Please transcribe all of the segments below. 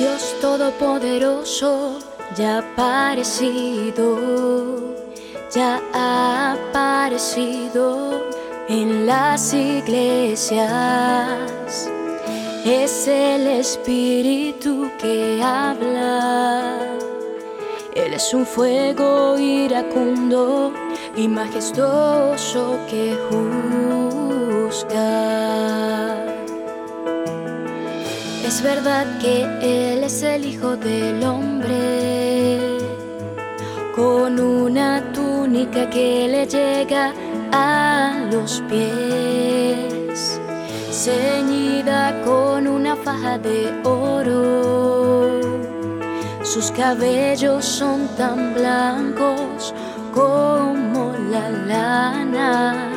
Dios Todopoderoso ya ha aparecido, ya ha aparecido en las iglesias. Es el Espíritu que habla. Él es un fuego iracundo y majestuoso que juzga. Es verdad que Él es el Hijo del Hombre, con una túnica que le llega a los pies, ceñida con una faja de oro. Sus cabellos son tan blancos como la lana.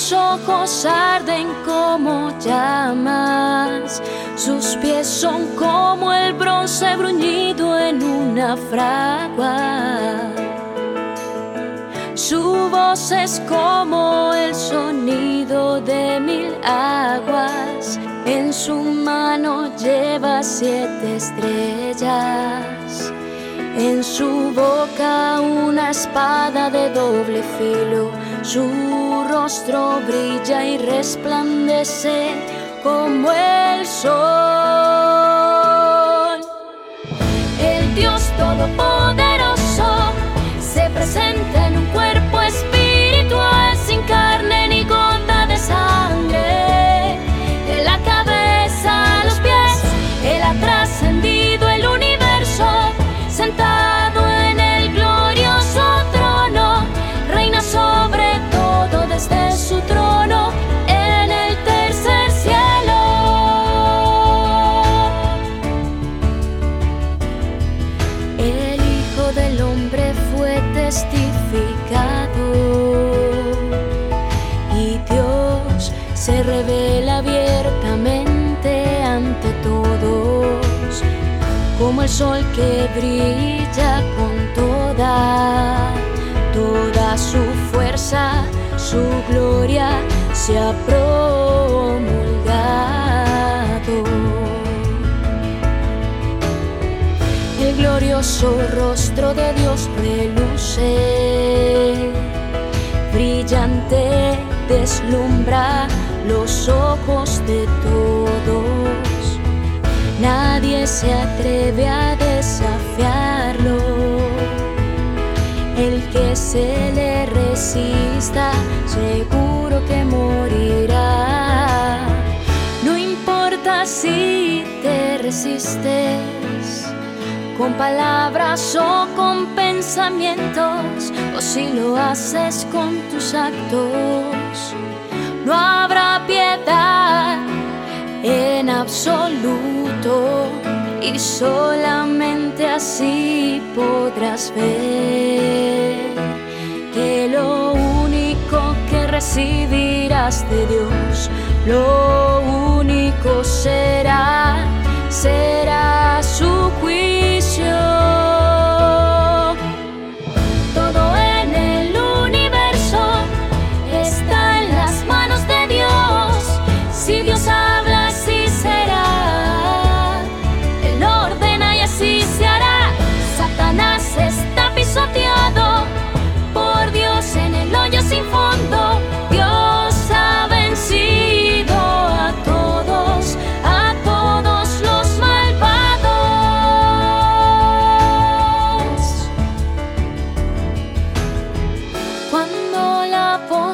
Sus ojos arden como llamas, sus pies son como el bronce bruñido en una fragua. Su voz es como el sonido de mil aguas. En su mano lleva siete estrellas. En su boca una espada de doble filo. Su rostro brilla y resplandece como el sol. El Dios Todopoderoso testificado. Y Dios se revela abiertamente ante todos, como el sol que brilla con toda, toda su fuerza, su gloria se ha promulgado. El glorioso rostro de Dios deslumbra los ojos de todos. Nadie se atreve a desafiarlo. El que se le resista, seguro que morirá. No importa si te resistes con palabras o con pensamientos, o si lo haces con tus actos. No habrá piedad en absoluto y solamente así podrás ver que lo único que recibirás de Dios, lo único será, será su juicio.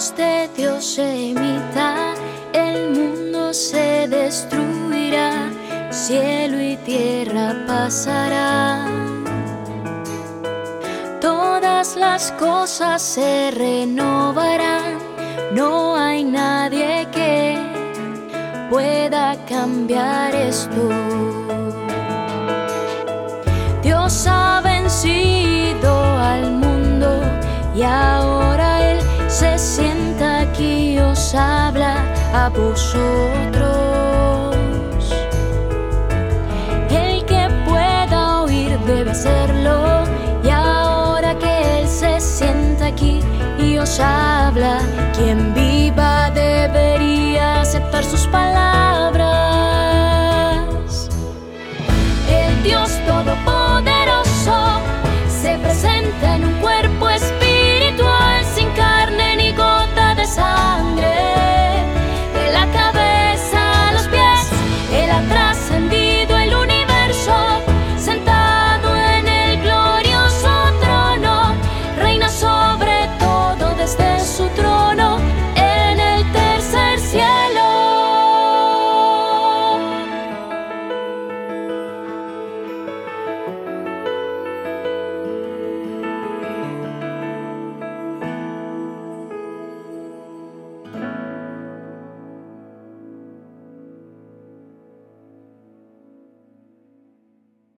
Voz de Dios se emita, el mundo se destruirá, cielo y tierra pasarán. Todas las cosas se renovarán, no hay nadie que pueda cambiar esto. Dios ha vencido al mundo y ahora habla a vosotros. El que pueda oír debe hacerlo y ahora que Él se sienta aquí y os habla, quien